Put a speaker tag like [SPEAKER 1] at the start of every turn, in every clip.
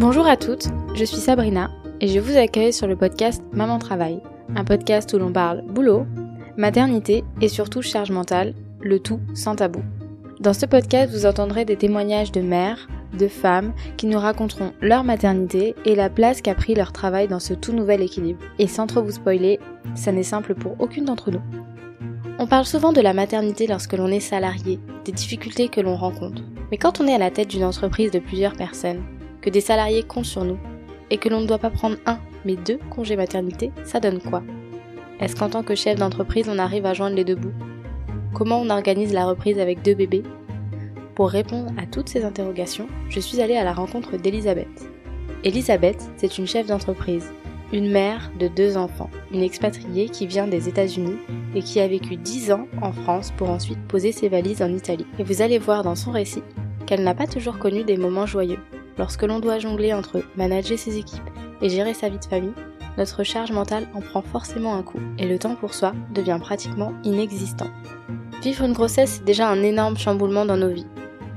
[SPEAKER 1] Bonjour à toutes, je suis Sabrina et je vous accueille sur le podcast Maman Travail, un podcast où l'on parle boulot, maternité et surtout charge mentale, le tout sans tabou. Dans ce podcast, vous entendrez des témoignages de mères, de femmes qui nous raconteront leur maternité et la place qu'a pris leur travail dans ce tout nouvel équilibre. Et sans trop vous spoiler, ça n'est simple pour aucune d'entre nous. On parle souvent de la maternité lorsque l'on est salarié, des difficultés que l'on rencontre. Mais quand on est à la tête d'une entreprise de plusieurs personnes, des salariés comptent sur nous, et que l'on ne doit pas prendre un, mais deux congés maternité, ça donne quoi? Est-ce qu'en tant que chef d'entreprise, on arrive à joindre les deux bouts? Comment on organise la reprise avec deux bébés? Pour répondre à toutes ces interrogations, je suis allée à la rencontre d'Elisabeth. Elisabeth, c'est une chef d'entreprise, une mère de deux enfants, une expatriée qui vient des États-Unis et qui a vécu 10 ans en France pour ensuite poser ses valises en Italie. Et vous allez voir dans son récit qu'elle n'a pas toujours connu des moments joyeux. Lorsque l'on doit jongler entre manager ses équipes et gérer sa vie de famille, notre charge mentale en prend forcément un coup et le temps pour soi devient pratiquement inexistant. Vivre une grossesse, c'est déjà un énorme chamboulement dans nos vies.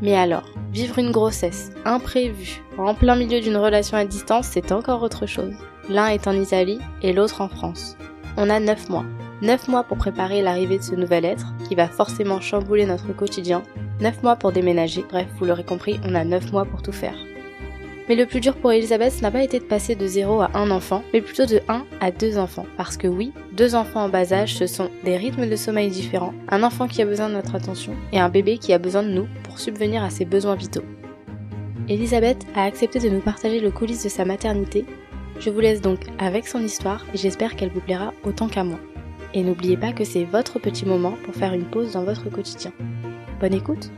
[SPEAKER 1] Mais alors, vivre une grossesse imprévue en plein milieu d'une relation à distance, c'est encore autre chose. L'un est en Italie et l'autre en France. On a 9 mois. 9 mois pour préparer l'arrivée de ce nouvel être qui va forcément chambouler notre quotidien. 9 mois pour déménager. Bref, vous l'aurez compris, on a 9 mois pour tout faire. Mais le plus dur pour Elisabeth n'a pas été de passer de 0 à 1 enfant, mais plutôt de 1 à 2 enfants. Parce que oui, deux enfants en bas âge, ce sont des rythmes de sommeil différents, un enfant qui a besoin de notre attention et un bébé qui a besoin de nous pour subvenir à ses besoins vitaux. Elisabeth a accepté de nous partager le coulisses de sa maternité. Je vous laisse donc avec son histoire et j'espère qu'elle vous plaira autant qu'à moi. Et n'oubliez pas que c'est votre petit moment pour faire une pause dans votre quotidien. Bonne écoute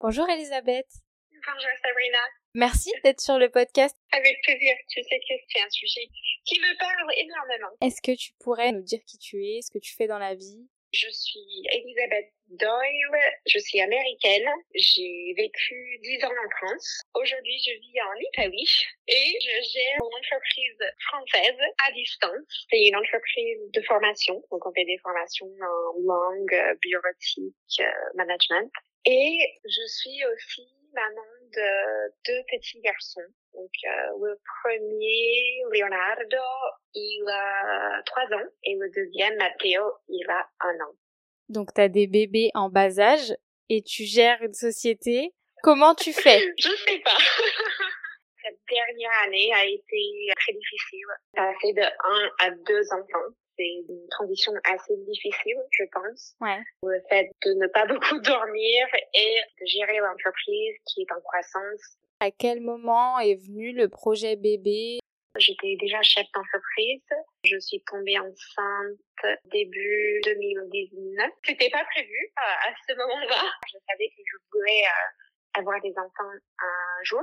[SPEAKER 1] Bonjour Elisabeth.
[SPEAKER 2] Bonjour Sabrina.
[SPEAKER 1] Merci d'être sur le podcast.
[SPEAKER 2] Avec plaisir, tu sais que c'est un sujet qui me parle énormément.
[SPEAKER 1] Est-ce que tu pourrais nous dire qui tu es, ce que tu fais dans la vie?
[SPEAKER 2] Je suis Elisabeth Doyle, je suis américaine, j'ai vécu 10 ans en France. Aujourd'hui, je vis en Italie et je gère mon entreprise française à distance. C'est une entreprise de formation, donc on fait des formations en langue, bureautique, management. Et je suis aussi maman de deux petits garçons. Donc euh, le premier, Leonardo, il a trois ans et le deuxième, Matteo, il a un an.
[SPEAKER 1] Donc tu as des bébés en bas âge et tu gères une société. Comment tu fais?
[SPEAKER 2] Je sais pas. Cette dernière année a été très difficile. Ça a fait de un à deux enfants c'est une transition assez difficile, je pense.
[SPEAKER 1] Ouais.
[SPEAKER 2] Le fait de ne pas beaucoup dormir et de gérer l'entreprise qui est en croissance.
[SPEAKER 1] À quel moment est venu le projet bébé
[SPEAKER 2] J'étais déjà chef d'entreprise. Je suis tombée enceinte début 2019. C'était pas prévu à ce moment-là. Je savais que je voulais euh, avoir des enfants un jour.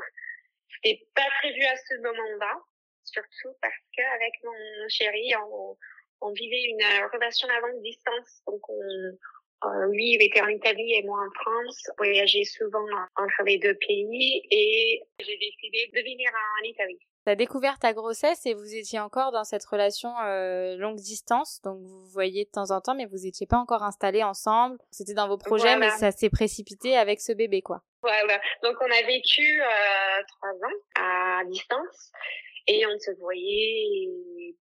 [SPEAKER 2] C'était pas prévu à ce moment-là, surtout parce qu'avec mon chéri, on, on vivait une euh, relation à longue distance. Donc, on, euh, lui, il était en Italie et moi en France. On voyageait souvent entre les deux pays et j'ai décidé de venir en Italie.
[SPEAKER 1] Tu as découvert ta grossesse et vous étiez encore dans cette relation euh, longue distance, donc vous vous voyez de temps en temps, mais vous n'étiez pas encore installés ensemble. C'était dans vos projets, mais ça s'est précipité avec ce bébé, quoi.
[SPEAKER 2] Voilà. Donc on a vécu euh, trois ans à distance et on se voyait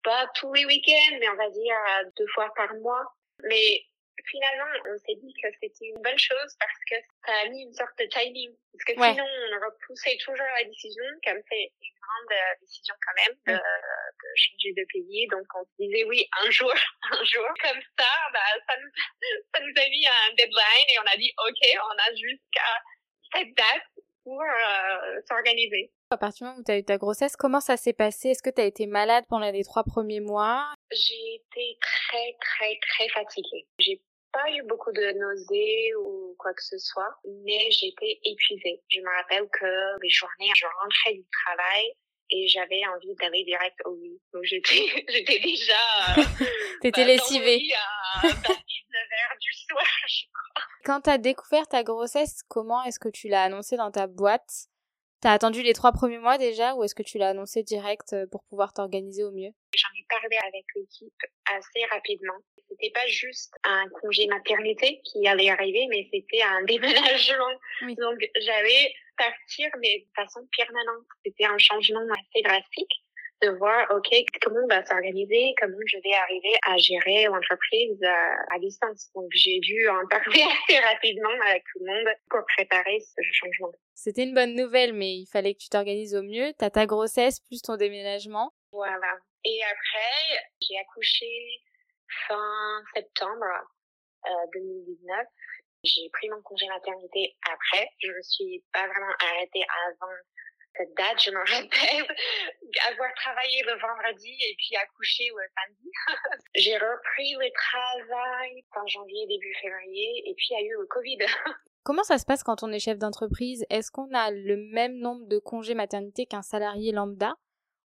[SPEAKER 2] pas tous les week-ends, mais on va dire deux fois par mois. Mais finalement, on s'est dit que c'était une bonne chose parce que ça a mis une sorte de timing. Parce que sinon, on repoussait toujours la décision, comme c'est une grande euh, décision quand même de, de, changer de pays. Donc, on se disait oui, un jour, un jour. Comme ça, bah, ça, nous, ça nous a mis un deadline et on a dit ok, on a jusqu'à cette date pour euh, s'organiser.
[SPEAKER 1] À partir du moment où tu as eu ta grossesse, comment ça s'est passé? Est-ce que tu as été malade pendant les trois premiers mois?
[SPEAKER 2] J'ai été très, très, très fatiguée. J'ai pas eu beaucoup de nausées ou quoi que ce soit, mais j'étais épuisée. Je me rappelle que les journées, je rentrais du travail et j'avais envie d'aller direct au lit. Donc j'étais, j'étais déjà.
[SPEAKER 1] Euh, T'étais bah, lessivée.
[SPEAKER 2] à 19h du soir, je crois.
[SPEAKER 1] Quand t'as découvert ta grossesse, comment est-ce que tu l'as annoncé dans ta boîte? T'as attendu les trois premiers mois déjà ou est-ce que tu l'as annoncé direct euh, pour pouvoir t'organiser au mieux?
[SPEAKER 2] J'en ai parlé avec l'équipe assez rapidement. C'était pas juste un congé maternité qui allait arriver, mais c'était un déménagement. Donc j'allais partir, mais de façon permanente. C'était un changement assez drastique de voir, OK, comment on va s'organiser, comment je vais arriver à gérer l'entreprise euh, à distance. Donc, j'ai dû en parler assez rapidement avec tout le monde pour préparer ce changement.
[SPEAKER 1] C'était une bonne nouvelle, mais il fallait que tu t'organises au mieux. T'as ta grossesse plus ton déménagement.
[SPEAKER 2] Voilà. Et après, j'ai accouché fin septembre euh, 2019. J'ai pris mon congé maternité après. Je me suis pas vraiment arrêtée avant cette date, je m'en rappelle, avoir travaillé le vendredi et puis accouché le samedi. J'ai repris le travail fin janvier, début février et puis il y a eu le Covid.
[SPEAKER 1] Comment ça se passe quand on est chef d'entreprise? Est-ce qu'on a le même nombre de congés maternité qu'un salarié lambda?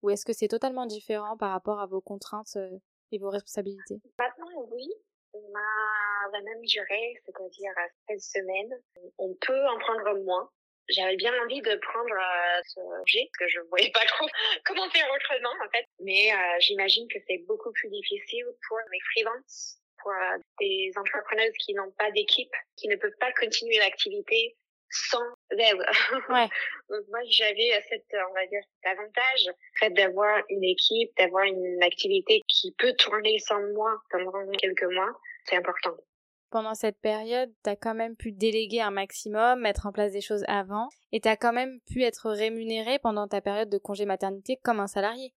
[SPEAKER 1] Ou est-ce que c'est totalement différent par rapport à vos contraintes euh, et vos responsabilités?
[SPEAKER 2] Maintenant, oui. On a la même durée, c'est-à-dire 16 semaines. On peut en prendre moins j'avais bien envie de prendre euh, ce projet parce que je voyais pas trop comment faire autrement en fait. Mais euh, j'imagine que c'est beaucoup plus difficile pour les freelances, pour euh, des entrepreneuses qui n'ont pas d'équipe, qui ne peuvent pas continuer l'activité sans elles. Ouais. Donc moi j'avais cette on va dire cet avantage fait d'avoir une équipe, d'avoir une activité qui peut tourner sans moi pendant quelques mois, c'est important
[SPEAKER 1] pendant cette période, tu as quand même pu déléguer un maximum, mettre en place des choses avant, et tu as quand même pu être rémunéré pendant ta période de congé maternité comme un salarié.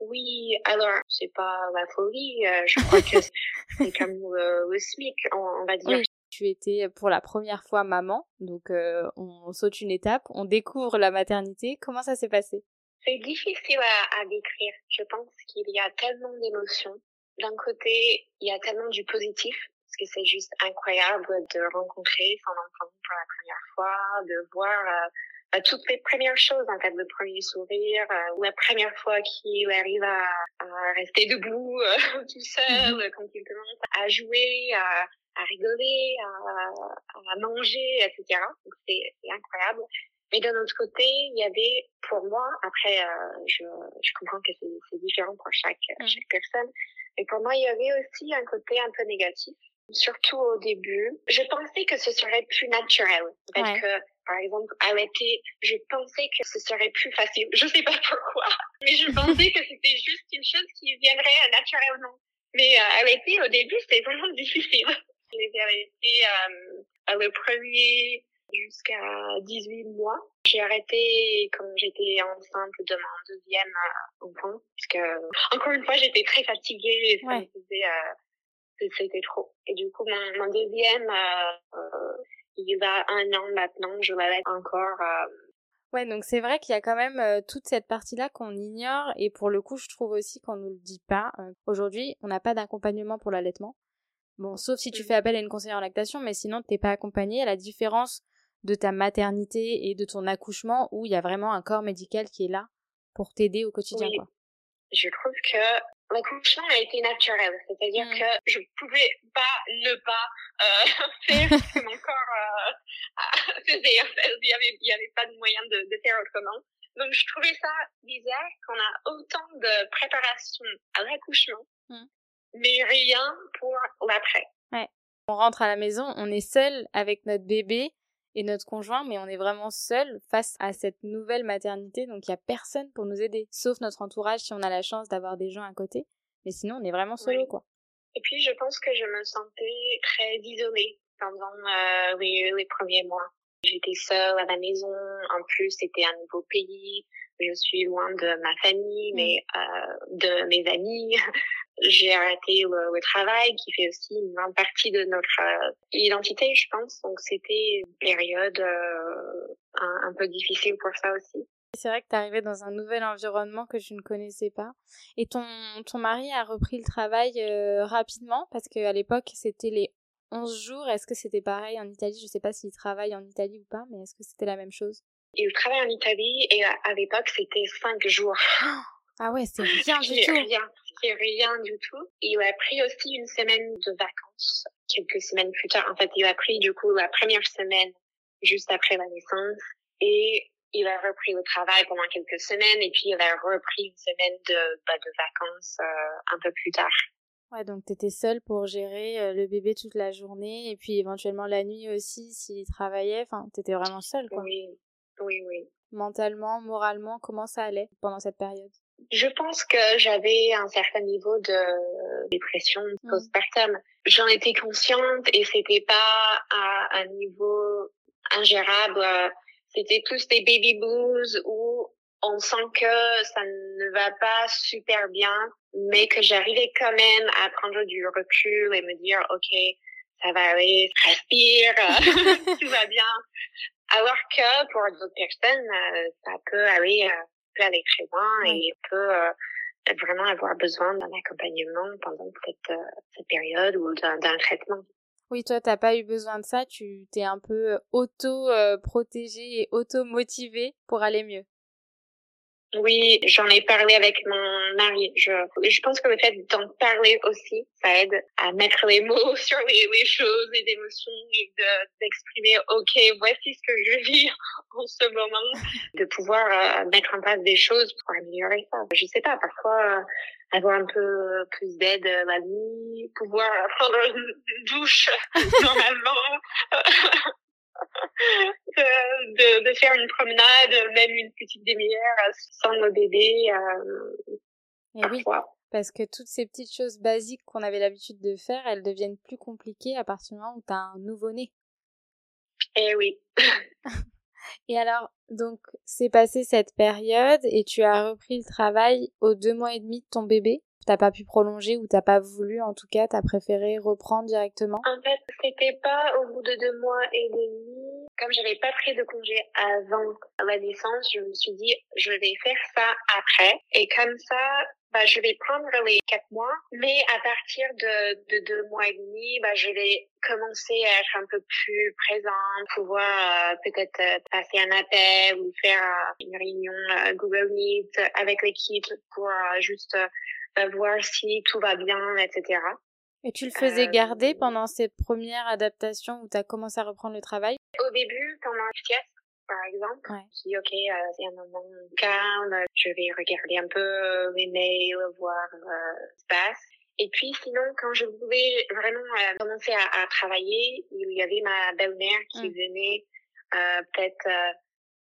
[SPEAKER 2] Oui, alors c'est pas la folie, euh, je crois que c'est comme le, SMIC, on, va dire.
[SPEAKER 1] Tu étais pour la première fois maman, donc euh, on saute une étape, on découvre la maternité. Comment ça s'est passé?
[SPEAKER 2] C'est difficile à, à décrire. Je pense qu'il y a tellement d'émotions. D'un côté, il y a tellement du positif que c'est juste incroyable de rencontrer son enfant pour la première fois, de voir euh, bah, toutes les premières choses, en fait, le premier sourire, euh, la première fois qu'il arrive à, à, rester debout euh, tout seul, mhm. quand il commence à jouer, à, à rigoler, à, à, manger, etc. C'est incroyable. Mais d'un autre côté, il y avait pour moi, après, euh, je, je comprends que c'est différent pour chaque, mhm. chaque personne, mais pour moi, il y avait aussi un côté un peu négatif surtout au début. Je pensais que ce serait plus naturel. Parce que, par exemple, allaiter, je pensais que ce serait plus facile. Je sais pas pourquoi, mais je pensais que c'était juste une chose qui viendrait naturellement. Mais euh, allaiter, au début, c'était vraiment difficile. J'ai arrêté euh, le premier jusqu'à 18 mois. J'ai arrêté quand j'étais enceinte de mon deuxième euh, enfant, puisque encore une fois j'étais très fatiguée et ça me faisait euh, c'était trop. Et du coup, mon, mon deuxième, euh, euh, il a un an maintenant, je l'allais encore. Euh...
[SPEAKER 1] Ouais, donc c'est vrai qu'il y a quand même euh, toute cette partie-là qu'on ignore et pour le coup, je trouve aussi qu'on nous le dit pas. Aujourd'hui, on n'a pas d'accompagnement pour l'allaitement. Bon, sauf si tu fais appel à une conseillère en lactation, mais sinon, t'es pas accompagné. À la différence de ta maternité et de ton accouchement où il y a vraiment un corps médical qui est là pour t'aider au quotidien. Quoi.
[SPEAKER 2] Je trouve que L'accouchement a été naturel, c'est-à-dire mm. que je pouvais pas ne pas euh, faire ce que mon corps euh, faisait. Il y avait, il y avait pas de moyen de, de faire autrement. Donc je trouvais ça bizarre qu'on a autant de préparation à l'accouchement, mm. mais rien pour l'après.
[SPEAKER 1] Ouais. On rentre à la maison, on est seul avec notre bébé et notre conjoint, mais on est vraiment seul face à cette nouvelle maternité, donc il y a personne pour nous aider, sauf notre entourage si on a la chance d'avoir des gens à côté. Mais sinon, on est vraiment solo, quoi.
[SPEAKER 2] Et puis, je pense que je me sentais très isolée pendant euh, les, les premiers mois. J'étais seule à la maison. En plus, c'était un nouveau pays. Je suis loin de ma famille, mm. mais euh, de mes amis. j'ai arrêté le, travail qui fait aussi une grande partie de notre euh, identité, je pense. Donc c'était une période euh, un, peu difficile pour ça aussi.
[SPEAKER 1] C'est vrai que tu arrivé dans un nouvel environnement que je ne connaissais pas. Et ton, ton mari a repris le travail rapidement? Parce qu'à l'époque c'était les 11 jours. Est-ce que c'était pareil en Italie? Je sais pas s'il travaille en Italie ou pas, mais est-ce que c'était la même chose?
[SPEAKER 2] Il travaille en Italie et à, l'époque c'était 5 jours.
[SPEAKER 1] Ah ouais, c'est rien du tout.
[SPEAKER 2] Rien, c'est rien du tout. Il a pris aussi une semaine de vacances quelques semaines plus tard. En fait, il a pris du coup la première semaine juste après la naissance et il a repris le travail pendant quelques semaines et puis il a repris une semaine de, bah, de vacances euh, un peu plus tard.
[SPEAKER 1] Ouais, donc t'étais seule pour gérer le bébé toute la journée et puis éventuellement la nuit aussi s'il travaillait. Enfin, t'étais vraiment seule, quoi.
[SPEAKER 2] Oui, oui, oui.
[SPEAKER 1] Mentalement, moralement, comment ça allait pendant cette période?
[SPEAKER 2] Je pense que j'avais un certain niveau de dépression mmh. postpartum. J'en étais consciente et c'était pas à un niveau ingérable. C'était tous des baby blues où on sent que ça ne va pas super bien, mais que j'arrivais quand même à prendre du recul et me dire, OK, ça va aller, respire, tout va bien. Alors que pour d'autres personnes, euh, ça peut aller, euh, peut aller très loin et peut euh, vraiment avoir besoin d'un accompagnement pendant cette, cette période ou d'un traitement.
[SPEAKER 1] Oui, toi, t'as pas eu besoin de ça, tu t'es un peu auto-protégée et auto-motivée pour aller mieux.
[SPEAKER 2] Oui, j'en ai parlé avec mon mari. Je, je pense que le fait d'en parler aussi, ça aide à mettre les mots sur les, les choses, les émotions et d'exprimer, OK, voici ce que je vis en ce moment, de pouvoir euh, mettre en place des choses pour améliorer ça. Je sais pas, parfois, euh, avoir un peu plus d'aide la nuit, pouvoir prendre une douche normalement. de, de, faire une promenade, même une petite demi-heure sans le bébé. Euh,
[SPEAKER 1] Et oui, parce que toutes ces petites choses basiques qu'on avait l'habitude de faire, elles deviennent plus compliquées à partir du moment où tu as un nouveau-né.
[SPEAKER 2] Eh oui.
[SPEAKER 1] et alors, donc, c'est passé cette période et tu as repris le travail aux deux mois et demi de ton bébé? T'as pas pu prolonger ou t'as pas voulu, en tout cas, t'as préféré reprendre directement?
[SPEAKER 2] En fait, c'était pas au bout de deux mois et demi. Comme j'avais pas pris de congé avant la naissance, je me suis dit, je vais faire ça après. Et comme ça, bah, je vais prendre les quatre mois, mais à partir de, de deux mois et demi, bah, je vais commencer à être un peu plus présente, pouvoir euh, peut-être euh, passer un appel ou faire euh, une réunion Google Meet avec l'équipe pour juste voir si tout va bien, etc.
[SPEAKER 1] Et tu le faisais garder pendant ces premières adaptations où tu as commencé à reprendre le travail?
[SPEAKER 2] Au début, pendant une sieste, par exemple, ouais. je dis ok, euh, c'est un moment calme, je vais regarder un peu mes mails, voir euh, ce qui se passe. Et puis sinon, quand je voulais vraiment euh, commencer à, à, travailler, il y avait ma belle-mère qui mmh. venait euh, peut-être euh,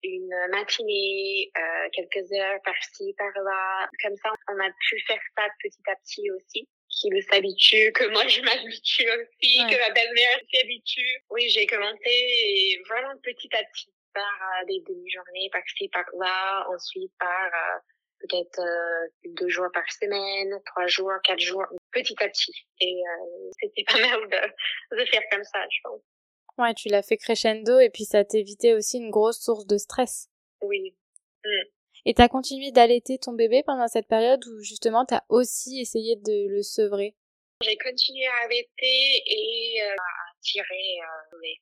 [SPEAKER 2] une matinée, euh, quelques heures par-ci, par-là. Comme ça, on a pu faire ça petit à petit aussi qu'il s'habitue, que moi je m'habitue aussi, que ma belle-mère s'y habitue. Oui, j'ai commencé vraiment petit à petit par euh, des demi-journées par-ci, par-là, ensuite par euh, peut-être euh, deux jours par semaine, trois jours, quatre jours, petit à petit. Et euh, c'était pas mal de, de faire comme ça, je pense.
[SPEAKER 1] Ouais, tu l'as fait crescendo et puis ça t'évitait aussi une grosse source de stress.
[SPEAKER 2] Oui. Mm.
[SPEAKER 1] Et t'as continué d'allaiter ton bébé pendant cette période où justement t'as aussi essayé de le sevrer?
[SPEAKER 2] J'ai continué à allaiter et euh, à tirer euh, lait.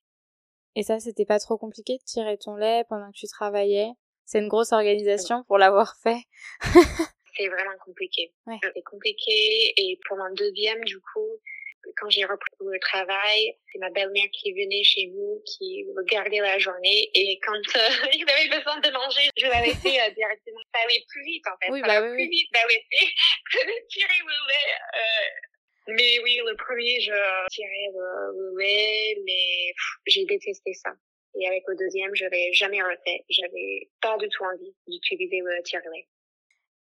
[SPEAKER 1] Et ça, c'était pas trop compliqué de tirer ton lait pendant que tu travaillais? C'est une grosse organisation pour l'avoir fait.
[SPEAKER 2] c'est vraiment compliqué. Ouais. C'est compliqué et pour mon deuxième, du coup, quand j'ai repris le travail, c'est ma belle-mère qui venait chez nous, qui regardait la journée. Et quand euh, il avait besoin de manger, je la laissais euh, directement. Ça allait plus vite, en fait.
[SPEAKER 1] Oui, bah, oui,
[SPEAKER 2] plus vite d'allaiter que de tirer le lait. Euh... Mais oui, le premier, je tirais le, lait, mais j'ai détesté ça. Et avec le deuxième, je l'ai jamais refait. J'avais pas du tout envie d'utiliser le tire-lait.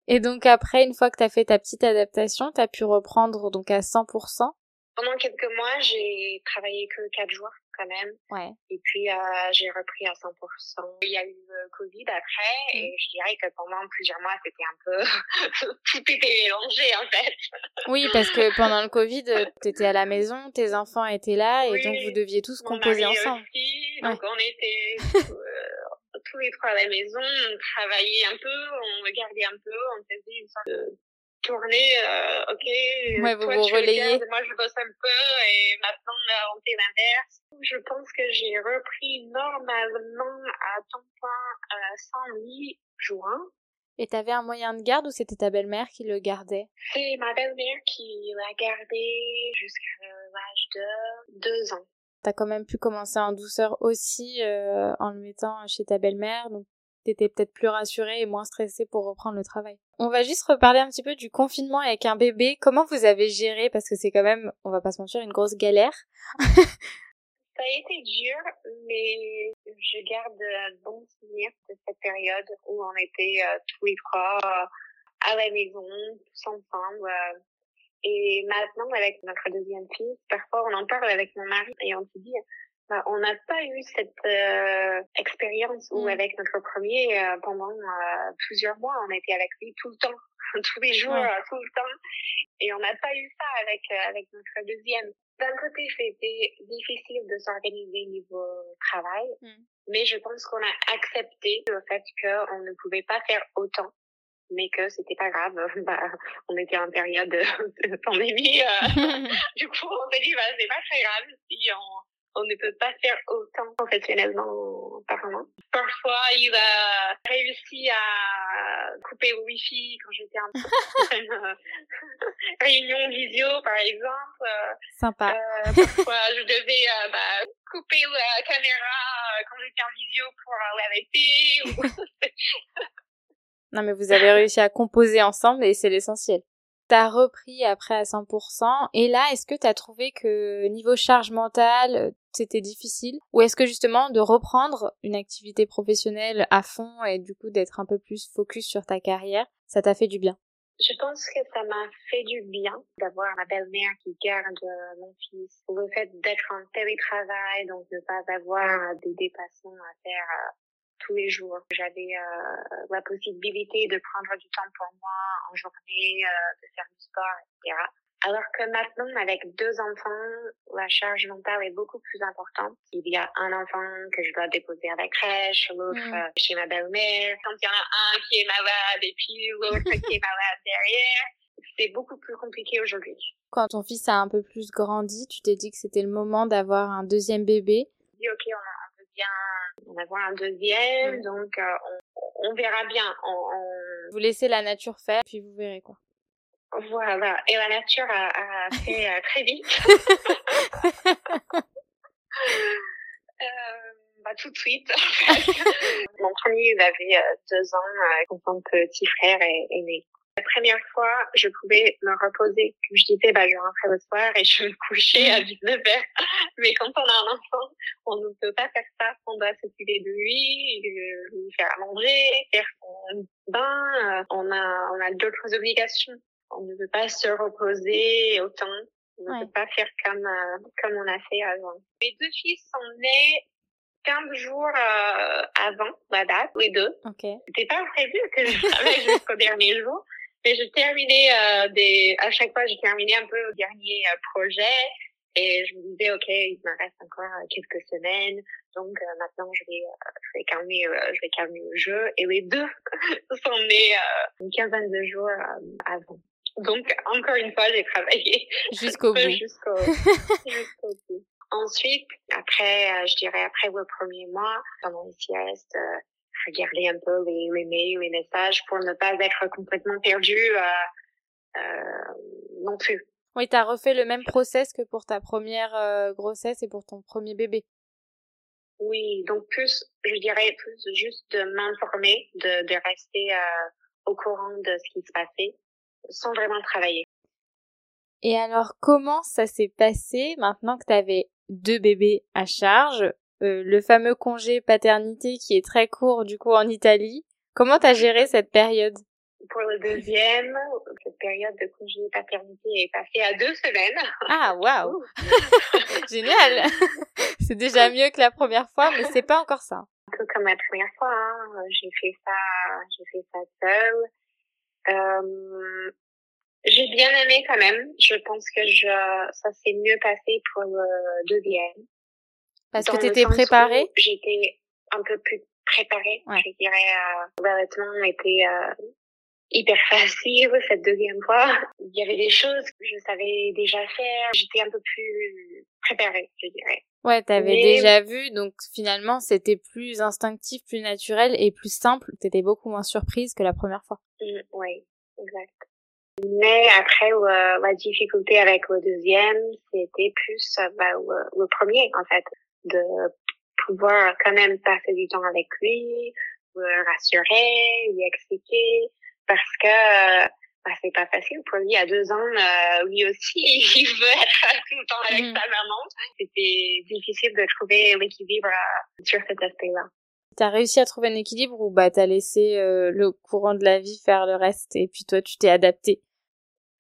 [SPEAKER 1] Et donc après, une fois que tu as fait ta petite adaptation, tu as pu reprendre donc à 100%
[SPEAKER 2] pendant quelques mois, j'ai travaillé que quatre jours quand même.
[SPEAKER 1] Ouais.
[SPEAKER 2] Et puis, euh, j'ai repris à 100%. Il y a eu le Covid après et je dirais que pendant plusieurs mois, c'était un peu... tout était mélangé en fait.
[SPEAKER 1] Oui, parce que pendant le Covid, tu étais à la maison, tes enfants étaient là et donc vous deviez tous composer ensemble.
[SPEAKER 2] Aussi, donc on était euh, tous les trois à la maison, on travaillait un peu, on regardait un peu, on faisait une sorte de tourner, euh, ok,
[SPEAKER 1] ouais, vous toi vous tu
[SPEAKER 2] moi je bosse un peu et maintenant on fait l'inverse. Je pense que j'ai repris normalement à temps plein euh, 108 juin.
[SPEAKER 1] Et t'avais un moyen de garde ou c'était ta belle-mère qui le gardait?
[SPEAKER 2] C'est ma belle-mère qui l'a gardé jusqu'à l'âge de deux ans.
[SPEAKER 1] T'as quand même pu commencer en douceur aussi euh, en le mettant chez ta belle-mère, donc t'étais peut-être plus rassurée et moins stressée pour reprendre le travail. On va juste reparler un petit peu du confinement avec un bébé. Comment vous avez géré Parce que c'est quand même, on va pas se mentir, une grosse galère?
[SPEAKER 2] Ça a été dur, mais je garde de bons souvenirs de cette période où on était euh, tous les trois euh, à la maison, tous ensemble. Euh, et maintenant, avec notre deuxième fille, parfois on en parle avec mon mari et on se dit, bah, on n'a pas eu cette expérience où mm. avec notre premier, pendant plusieurs mois, on était avec lui tout le temps, tous les jours, tout le temps. Et on n'a pas eu ça avec, avec notre deuxième. D'un côté, c'était difficile de s'organiser niveau travail, mm. mais je pense qu'on a accepté le fait qu'on ne pouvait pas faire autant, mais que c'était pas grave. Bah, on était en période de pandémie, euh, du coup, on s'est dit, bah, c'est pas très grave si on, on ne peut pas faire autant professionnellement parlant. Parfois, il a réussi à couper le wifi quand j'étais en euh, réunion visio, par exemple.
[SPEAKER 1] Sympa.
[SPEAKER 2] Euh, parfois, je devais euh, bah, couper la caméra quand j'étais en visio pour l'arrêter.
[SPEAKER 1] non, mais vous avez réussi à composer ensemble et c'est l'essentiel t'as repris après à 100% et là est-ce que t'as trouvé que niveau charge mentale c'était difficile? Ou est-ce que justement de reprendre une activité professionnelle à fond et du coup d'être un peu plus focus sur ta carrière ça t'a fait du bien?
[SPEAKER 2] Je pense que ça m'a fait du bien d'avoir ma belle-mère qui garde mon fils. Le fait d'être en télétravail, donc ne pas avoir des dépassements à faire euh, tous les jours. J'avais euh, la possibilité de prendre du temps pour moi en journée, euh, de faire du sport, etc. Alors que maintenant, avec deux enfants, la charge mentale est beaucoup plus importante. Il y a un enfant que je dois déposer à la crèche, l'autre mm. euh, chez ma belle-mère. Quand il y en a un qui est malade et puis l'autre qui est malade derrière, c'est beaucoup plus compliqué aujourd'hui.
[SPEAKER 1] Quand ton fils a un peu plus grandi, tu t'es dit que c'était le moment d'avoir un deuxième bébé.
[SPEAKER 2] Dit ok, on, on veut bien on va voir un deuxième, donc euh, on, on, verra bien.
[SPEAKER 1] Vous laissez la nature faire, puis vous verrez quoi.
[SPEAKER 2] Voilà, et la nature a, a fait euh, très vite. euh, bah, tout de suite. Mon premier, il avait deux ans quand son petit frère est, est né. La première fois, je pouvais me reposer. Je disais, bah, je rentrais le soir et je me couchais à 19h. Mais quand on a un enfant, on ne peut pas faire ça. On doit s'occuper de lui, lui faire à manger, faire son bain. On a, on a d'autres obligations. On ne peut pas se reposer autant. On ne peut pas faire comme, euh, comme on a fait avant. Mes deux fils sont nés 15 jours euh, avant la date, les deux.
[SPEAKER 1] Okay.
[SPEAKER 2] C'était pas prévu que je travaille jusqu'au dernier jour. Mais je terminais euh, des, à chaque fois, j'ai terminé un peu le dernier euh, projet et je me disais, ok, il me reste encore euh, quelques semaines, donc euh, maintenant je vais, je vais calmer, je vais calmer le jeu. Et les deux sont nés une quinzaine de jours avant. Donc encore une fois, j'ai travaillé
[SPEAKER 1] jusqu'au bout.
[SPEAKER 2] Jusqu'au jusqu'au bout. Ensuite, après, je dirais après le premier mois, pendant les siestes, regarder un peu les, les mails, les messages pour ne pas être complètement perdu euh, euh, non plus.
[SPEAKER 1] Oui, tu as refait le même process que pour ta première euh, grossesse et pour ton premier bébé.
[SPEAKER 2] Oui, donc plus, je dirais plus juste de m'informer, de, de rester euh, au courant de ce qui se passait sans vraiment travailler.
[SPEAKER 1] Et alors, comment ça s'est passé maintenant que tu avais deux bébés à charge? Euh, le fameux congé paternité qui est très court du coup en Italie. Comment t'as géré cette période?
[SPEAKER 2] Pour le deuxième, cette période de congé paternité est passée à deux semaines.
[SPEAKER 1] Ah waouh Génial C'est déjà mieux que la première fois, mais c'est pas encore ça.
[SPEAKER 2] Un peu comme la première fois, hein. j'ai fait ça, j'ai fait ça seule. Euh, j'ai bien aimé quand même. Je pense que je, ça s'est mieux passé pour le deuxième.
[SPEAKER 1] Parce que tu étais préparée?
[SPEAKER 2] J'étais un peu plus préparée. Je dirais, euh, le vêtement était euh, hyper facile cette deuxième fois. Il y avait des choses que je savais déjà faire. J'étais un peu plus préparée, je dirais.
[SPEAKER 1] Ouais, t'avais déjà vu, donc finalement c'était plus instinctif, plus naturel et plus simple. T'étais beaucoup moins surprise que la première fois.
[SPEAKER 2] Mm, oui, exact. Mais après, euh, la difficulté avec le deuxième, c'était plus euh, bah, le, premier en fait de pouvoir quand même passer du temps avec lui, le rassurer, lui expliquer, parce que bah, c'est pas facile pour lui. À deux ans, euh, lui aussi, il veut être tout le temps avec mm. sa maman. C'était difficile de trouver l'équilibre euh, sur cet aspect-là.
[SPEAKER 1] T'as réussi à trouver un équilibre ou bah t'as laissé euh, le courant de la vie faire le reste et puis toi tu t'es adapté?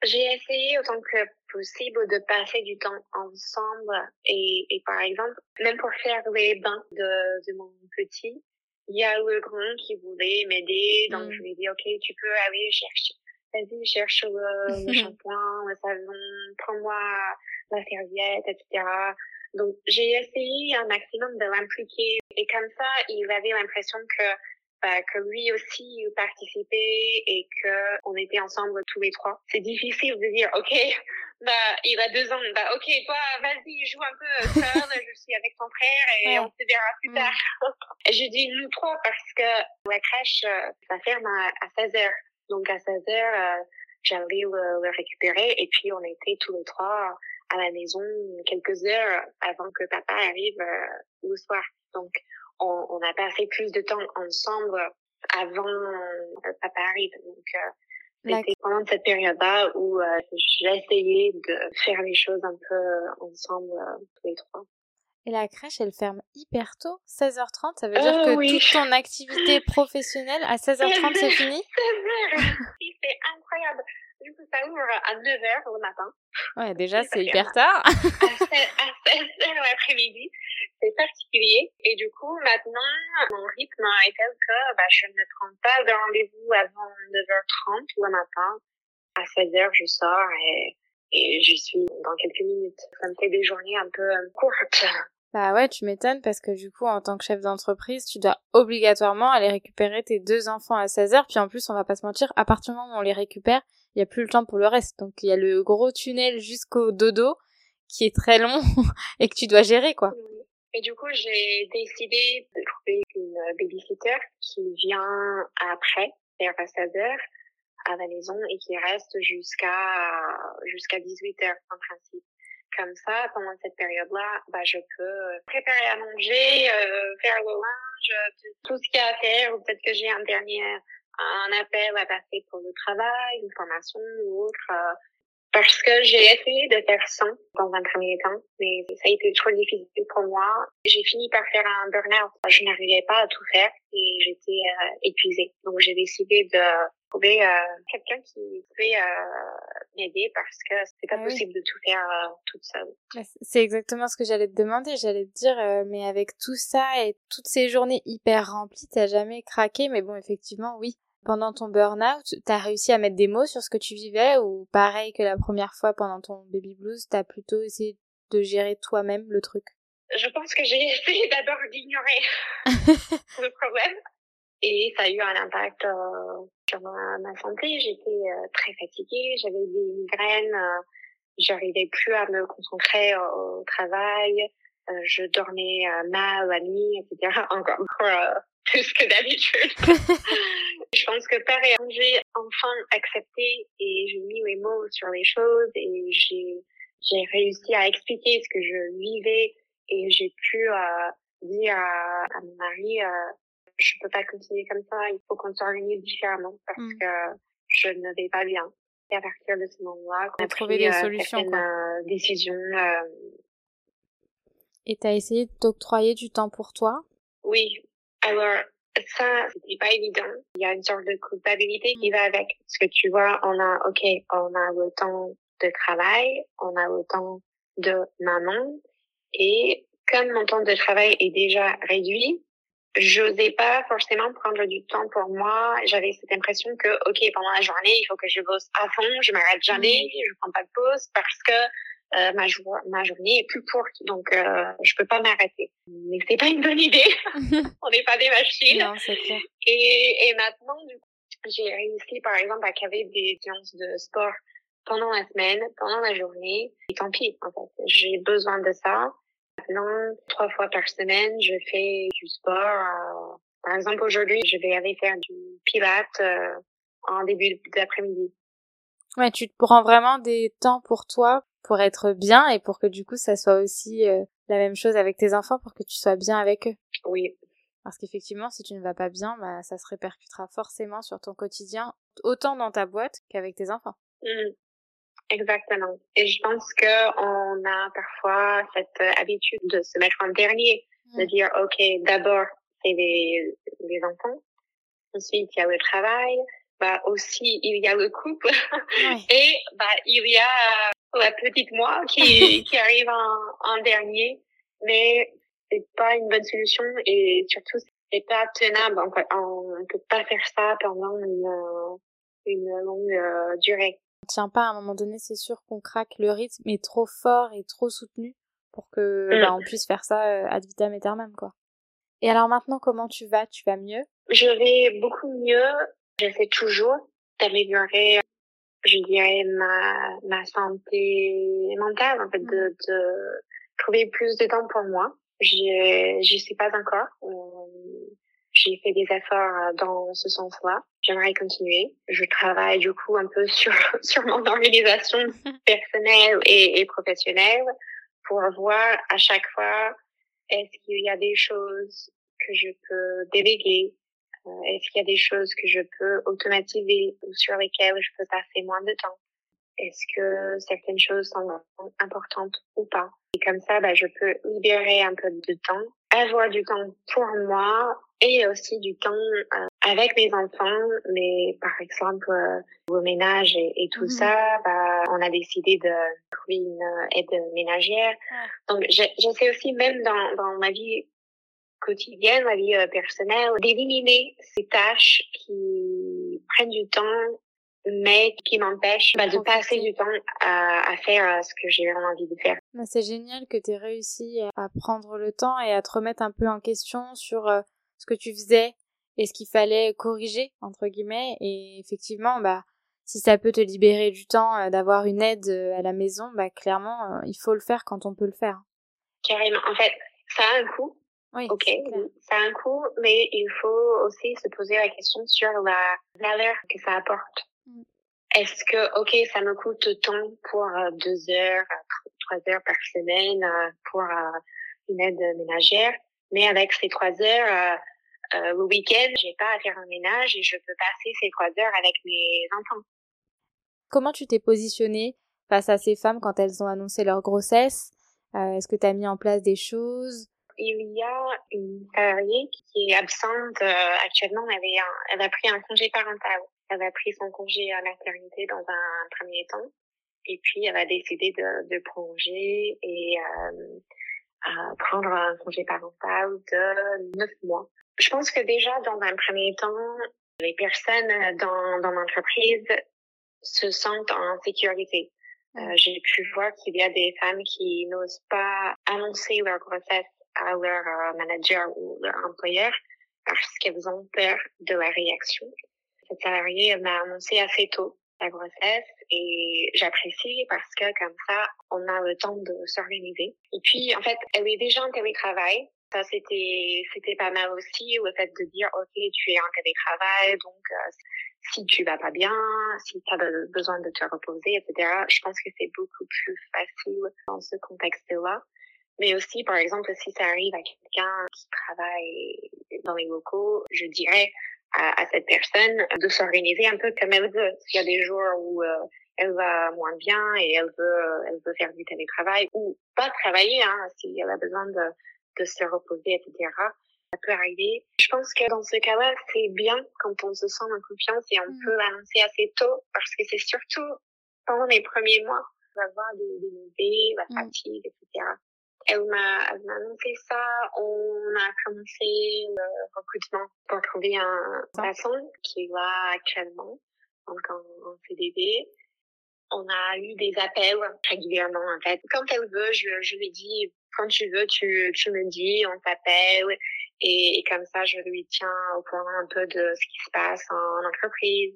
[SPEAKER 2] J'ai essayé autant que possible de passer du temps ensemble et, et par exemple même pour faire les bains de, de mon petit, il y a le grand qui voulait m'aider donc mm. je lui ai dit ok tu peux aller chercher vas-y, cherche le, le shampoing, le savon, prends-moi la serviette, etc. Donc, j'ai essayé un maximum de l'impliquer. Et comme ça, il avait l'impression que, bah, que lui aussi il participait et que on était ensemble tous les trois. C'est difficile de dire, OK, bah, il a deux ans, bah, OK, toi, vas-y, joue un peu seul, je suis avec ton frère et on se verra plus tard. je dis nous trois parce que la crèche, euh, ça ferme à, à 16 heures. Donc à 16 heures, euh, j'allais le, récupérer et puis on était tous les trois à la maison quelques heures avant que papa arrive euh, le soir. Donc on, on, a passé plus de temps ensemble avant que papa arrive. Donc euh, c'était pendant cette période-là où j'essayais de faire les choses un peu ensemble tous les trois.
[SPEAKER 1] Et la crèche, elle ferme hyper tôt, 16h30. Ça veut dire euh, que toute ton activité professionnelle, à 16h30, c'est fini?
[SPEAKER 2] 16h C'est incroyable. Du coup, ça ouvre à 9h le matin.
[SPEAKER 1] Ouais, déjà, c'est hyper tard.
[SPEAKER 2] à 16h l'après-midi. C'est particulier. Et du coup, maintenant, mon rythme est tel que bah, je ne prends pas de rendez-vous avant 9h30 le matin. À 16h, je sors et et j'y suis dans quelques minutes. Ça me fait des journées un peu euh, courtes.
[SPEAKER 1] Bah ouais, tu m'étonnes parce que du coup, en tant que chef d'entreprise, tu dois obligatoirement aller récupérer tes deux enfants à 16 heures. Puis en plus, on va pas se mentir, à partir du moment où on les récupère, il y a plus le temps pour le reste. Donc il y a le gros tunnel jusqu'au dodo qui est très long et que tu dois gérer quoi.
[SPEAKER 2] Et du coup, j'ai décidé de trouver une babysitter qui vient après, vers 16 heures, à la maison et qui reste jusqu'à jusqu'à 18 heures en principe. Comme ça, pendant cette période-là, bah, je peux préparer à manger, euh, faire le linge, tout ce qu'il y a à faire. Ou peut-être que j'ai un dernier un appel à passer pour le travail, une formation ou autre. Euh, parce que j'ai essayé de faire ça dans un premier temps, mais ça a été trop difficile pour moi. J'ai fini par faire un burn-out. Je n'arrivais pas à tout faire et j'étais euh, épuisée. Donc j'ai décidé de trouver euh, quelqu'un qui pouvait euh, m'aider parce que c'est pas ah possible de tout faire euh, toute seule.
[SPEAKER 1] C'est exactement ce que j'allais te demander. J'allais te dire, mais avec tout ça et toutes ces journées hyper remplies, t'as jamais craqué Mais bon, effectivement, oui. Pendant ton burn-out, t'as réussi à mettre des mots sur ce que tu vivais ou pareil que la première fois pendant ton baby blues, t'as plutôt essayé de gérer toi-même le truc?
[SPEAKER 2] Je pense que j'ai essayé d'abord d'ignorer le problème et ça a eu un impact euh, sur ma, ma santé. J'étais euh, très fatiguée, j'avais des migraines, euh, j'arrivais plus à me concentrer au, travail, je dormais mal la nuit, etc. Encore plus que d'habitude. je pense que par j'ai enfin accepté et j'ai mis mes mots sur les choses et j'ai j'ai réussi à expliquer ce que je vivais et j'ai pu dire à, à mon mari je peux pas continuer comme ça, il faut qu'on s'organise différemment parce mm. que je ne vais pas bien. Et à partir de ce moment-là,
[SPEAKER 1] on a trouvé des euh, solutions, quoi.
[SPEAKER 2] Euh, décisions. Euh...
[SPEAKER 1] Et t'as essayé d'octroyer du temps pour toi?
[SPEAKER 2] Oui. Alors ça, c'était pas évident. Il y a une sorte de culpabilité qui va avec. Parce que tu vois, on a, ok, on a le temps de travail, on a le temps de maman, et comme mon temps de travail est déjà réduit, j'osais pas forcément prendre du temps pour moi. J'avais cette impression que, ok, pendant la journée, il faut que je bosse à fond, je m'arrête jamais, je prends pas de pause parce que euh, ma, ma journée est plus courte, donc euh, je peux pas m'arrêter. Mais c'est pas une bonne idée. On n'est pas des machines.
[SPEAKER 1] Non, c'est clair.
[SPEAKER 2] Et, et maintenant, du coup, j'ai réussi, par exemple, à caler des séances de sport pendant la semaine, pendant la journée. Et tant pis, en fait. J'ai besoin de ça. Maintenant, trois fois par semaine, je fais du sport. Euh, par exemple, aujourd'hui, je vais aller faire du pilates euh, en début d'après-midi.
[SPEAKER 1] Ouais, tu te prends vraiment des temps pour toi, pour être bien et pour que du coup, ça soit aussi euh, la même chose avec tes enfants, pour que tu sois bien avec eux.
[SPEAKER 2] Oui.
[SPEAKER 1] Parce qu'effectivement, si tu ne vas pas bien, bah, ça se répercutera forcément sur ton quotidien, autant dans ta boîte qu'avec tes enfants.
[SPEAKER 2] Mmh. Exactement. Et je pense que on a parfois cette habitude de se mettre en dernier, de mmh. dire ok, d'abord c'est les, les enfants, ensuite il y a le travail, bah aussi il y a le couple et bah il y a la petite moi qui qui arrive en, en dernier, mais c'est pas une bonne solution et surtout c'est pas tenable. En fait, on, peut pas faire ça pendant une une longue euh, durée.
[SPEAKER 1] On tient pas à un moment donné, c'est sûr qu'on craque. Le rythme est trop fort et trop soutenu pour que mm. bah, on puisse faire ça euh, ad vitam aeternam quoi. Et alors maintenant, comment tu vas? Tu vas mieux?
[SPEAKER 2] Je vais beaucoup mieux. J'essaie toujours d'améliorer, je dirais, ma, ma santé mentale, en fait, de, mm. de trouver plus de temps pour moi. Je je sais pas encore. Euh, j'ai fait des efforts dans ce sens-là. J'aimerais continuer. Je travaille du coup un peu sur sur mon organisation personnelle et, et professionnelle pour voir à chaque fois est-ce qu'il y a des choses que je peux déléguer euh, Est-ce qu'il y a des choses que je peux automatiser ou sur lesquelles je peux passer moins de temps? Est-ce que certaines choses sont importantes ou pas? Et comme ça, bah, je peux libérer un peu de temps, avoir du temps pour moi et aussi du temps euh, avec mes enfants. Mais par exemple, euh, au ménage et, tout mhm. ça, bah, on a décidé de trouver une aide ménagère. Donc, j'essaie aussi même dans, dans ma vie quotidienne, ma vie euh, personnelle, d'éliminer ces tâches qui prennent du temps, mais qui m'empêchent bah, de passer du temps à, à faire euh, ce que j'ai vraiment envie de faire.
[SPEAKER 1] Bah, c'est génial que tu aies réussi à prendre le temps et à te remettre un peu en question sur euh, ce que tu faisais et ce qu'il fallait corriger, entre guillemets. Et effectivement, bah, si ça peut te libérer du temps d'avoir une aide à la maison, bah, clairement, il faut le faire quand on peut le faire.
[SPEAKER 2] Carrément. En fait, ça a un coût. Oui, ok, ça a un coût, mais il faut aussi se poser la question sur la valeur que ça apporte. Mm. Est-ce que, ok, ça me coûte tant pour euh, deux heures, trois heures par semaine euh, pour euh, une aide ménagère, mais avec ces trois heures, euh, le week-end, j'ai pas à faire un ménage et je peux passer ces trois heures avec mes enfants.
[SPEAKER 1] Comment tu t'es positionnée face à ces femmes quand elles ont annoncé leur grossesse? Est-ce que tu as mis en place des choses?
[SPEAKER 2] Il y a une salariée qui est absente euh, actuellement. Elle, avait elle a pris un congé parental. Elle a pris son congé à maternité dans un premier temps. Et puis, elle a décidé de, de prolonger et euh, prendre un congé parental de neuf mois. Je pense que déjà, dans un premier temps, les personnes dans, dans l'entreprise se sentent en sécurité. Euh, j'ai pu voir qu'il y a des femmes qui n'osent pas annoncer leur grossesse à leur euh, manager ou leur employeur parce qu'elles ont peur de la réaction. Cette salariée m'a annoncé assez tôt la grossesse et j'apprécie parce que comme ça, on a le temps de s'organiser. Et puis, en fait, elle est déjà en télétravail. Ça, c'était, c'était pas mal aussi, le fait de dire, OK, tu es en télétravail, donc, euh, si tu vas pas bien, si tu as besoin de te reposer, etc. Je pense que c'est beaucoup plus facile dans ce contexte-là. Mais aussi, par exemple, si ça arrive à quelqu'un qui travaille dans les locaux, je dirais à, à cette personne de s'organiser un peu comme elle veut. S'il y a des jours où euh, elle va moins bien et elle veut, elle veut faire du télétravail ou pas travailler, hein, si elle a besoin de, de se reposer, etc. Ça peut arriver. Je pense que dans ce cas-là, c'est bien quand on se sent en confiance et on mm. peut l'annoncer assez tôt parce que c'est surtout pendant les premiers mois, on va avoir des, des nausées, la mm. fatigue, etc. Elle m'a, annoncé ça. On a commencé le recrutement pour trouver un patient qui est là actuellement, donc en, CDD. On a eu des appels régulièrement, en fait. Quand elle veut, je, je lui dis, quand tu veux, tu, tu me dis, on t'appelle. Et, comme ça, je lui tiens au courant un peu de ce qui se passe en entreprise,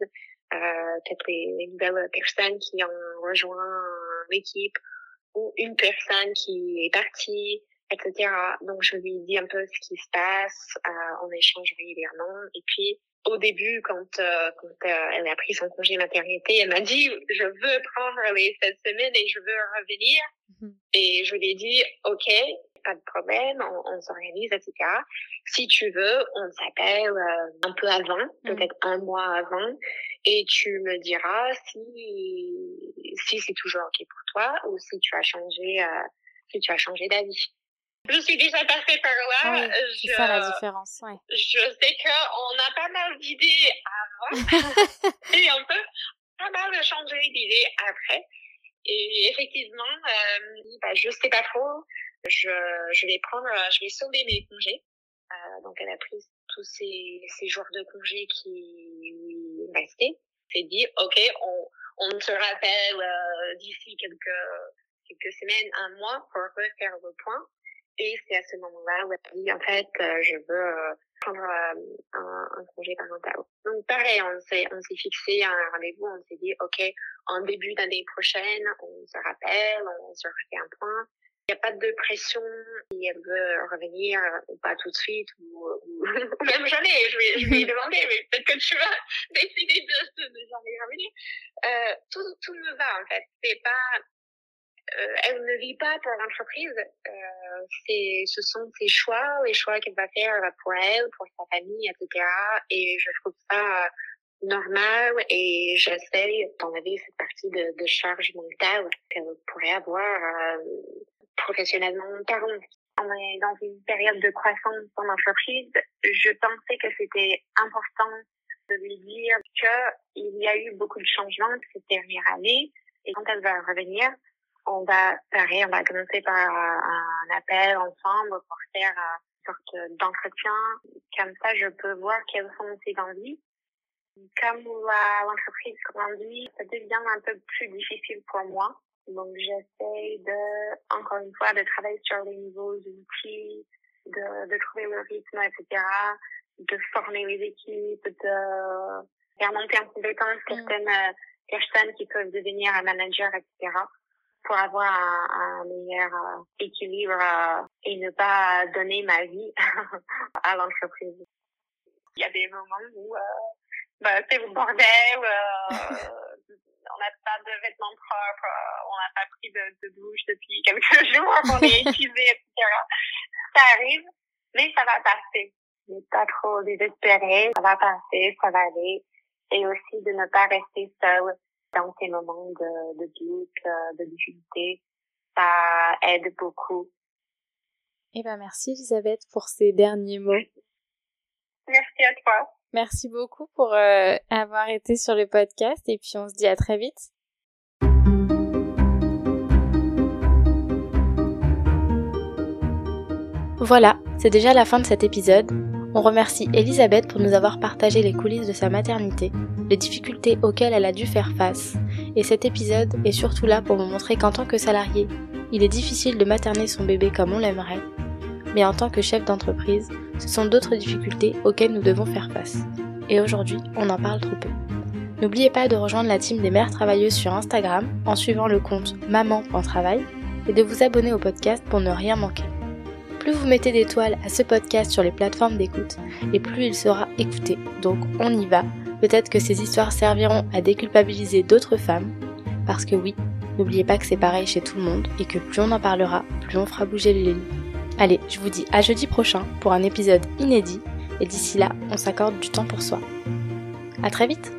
[SPEAKER 2] euh, peut-être les, les nouvelles personnes qui ont rejoint l'équipe ou une personne qui est partie, etc. Donc je lui dis un peu ce qui se passe, euh, on échange régulièrement. Et puis au début, quand, euh, quand euh, elle a pris son congé maternité, elle m'a dit je veux prendre les cette semaine et je veux revenir. Mhm. Et je lui ai dit ok, pas de problème, on, s'organise, etc. Si tu veux, on s'appelle euh, un peu avant, mm. peut-être un mois avant, et tu me diras si si c'est toujours ok pour toi ou si tu as changé euh, si tu as changé d'avis. Je suis déjà passée par là.
[SPEAKER 3] c'est ça la différence, ouais.
[SPEAKER 2] Je sais qu'on a pas mal d'idées avant et on peut pas mal changer d'idées après. Et effectivement, euh, bah, je sais pas trop. Je, je vais prendre, je vais sauver mes congés. Euh, donc elle a pris tous ces, ces jours de congés qui lui restaient. C'est dit, ok, on, on se rappelle euh, d'ici quelques quelques semaines, un mois pour refaire le point. Et c'est à ce moment-là où elle dit, en fait, euh, je veux euh, prendre euh, un, un, congé parental. Donc pareil, on s'est on s'est fixé un rendez-vous, on s'est dit, ok, en début d'année prochaine, on se rappelle, on se refait un point. Il n'y a pas de pression si elle veut revenir ou pas tout de suite ou, ou, même jamais. Je vais, je vais lui demander, mais peut-être que tu vas décider de, de, de jamais revenir. Euh, tout, tout me va en fait. C'est pas euh, elle ne vit pas pour l'entreprise. Euh, c'est, ce sont ses choix, les choix qu'elle va faire pour elle, pour sa famille, etc. Et je trouve ça normal et j'essaie d'enlever cette partie de, de charge mentale qu'elle pourrait avoir euh, professionnellement parlant. On est dans une période de croissance dans l'entreprise. Je pensais que c'était important de lui dire qu'il y a eu beaucoup de changements cette dernière année et quand elle va revenir, on va pareil, on va commencer par un appel ensemble pour faire une sorte d'entretien. Comme ça, je peux voir quelles sont ses envies. Comme l'entreprise grandit, ça devient un peu plus difficile pour moi. Donc, j'essaie de, encore une fois, de travailler sur les nouveaux outils, de, de trouver le rythme, etc., de former les équipes, de faire monter en compétence mm. certaines personnes qui peuvent devenir un manager, etc pour avoir un, un meilleur euh, équilibre euh, et ne pas donner ma vie à l'entreprise. Il y a des moments où euh, bah, c'est le bordel, on n'a pas de vêtements propres, on n'a pas pris de, de, douche depuis quelques jours, on est épuisé, etc. Ça arrive, mais ça va passer. Ne pas trop désespérer, ça va passer, ça va aller. Et aussi de ne pas rester seul dans ces moments de, de doute, euh, de difficulté, ça aide beaucoup.
[SPEAKER 3] Eh ben, merci Elisabeth pour ces derniers mots.
[SPEAKER 2] Merci à toi.
[SPEAKER 3] Merci beaucoup pour euh, avoir été sur le podcast et puis on se dit à très vite. Voilà, c'est déjà la fin de cet épisode. On remercie Elisabeth pour nous avoir partagé les coulisses de sa maternité, les difficultés auxquelles elle a dû faire face, et cet épisode est surtout là pour vous montrer qu'en tant que salarié, il est difficile de materner son bébé comme on l'aimerait, mais en tant que chef d'entreprise, ce sont d'autres difficultés auxquelles nous devons faire face. Et aujourd'hui, on en parle trop peu. N'oubliez pas de rejoindre la team des mères travailleuses sur Instagram en suivant le compte maman.travail et de vous abonner au podcast pour ne rien manquer plus vous mettez d'étoiles à ce podcast sur les plateformes d'écoute, et plus il sera écouté. Donc on y va. Peut-être que ces histoires serviront à déculpabiliser d'autres femmes. Parce que oui, n'oubliez pas que c'est pareil chez tout le monde et que plus on en parlera, plus on fera bouger les lignes. Allez, je vous dis à jeudi prochain pour un épisode inédit et d'ici là, on s'accorde du temps pour soi. À très vite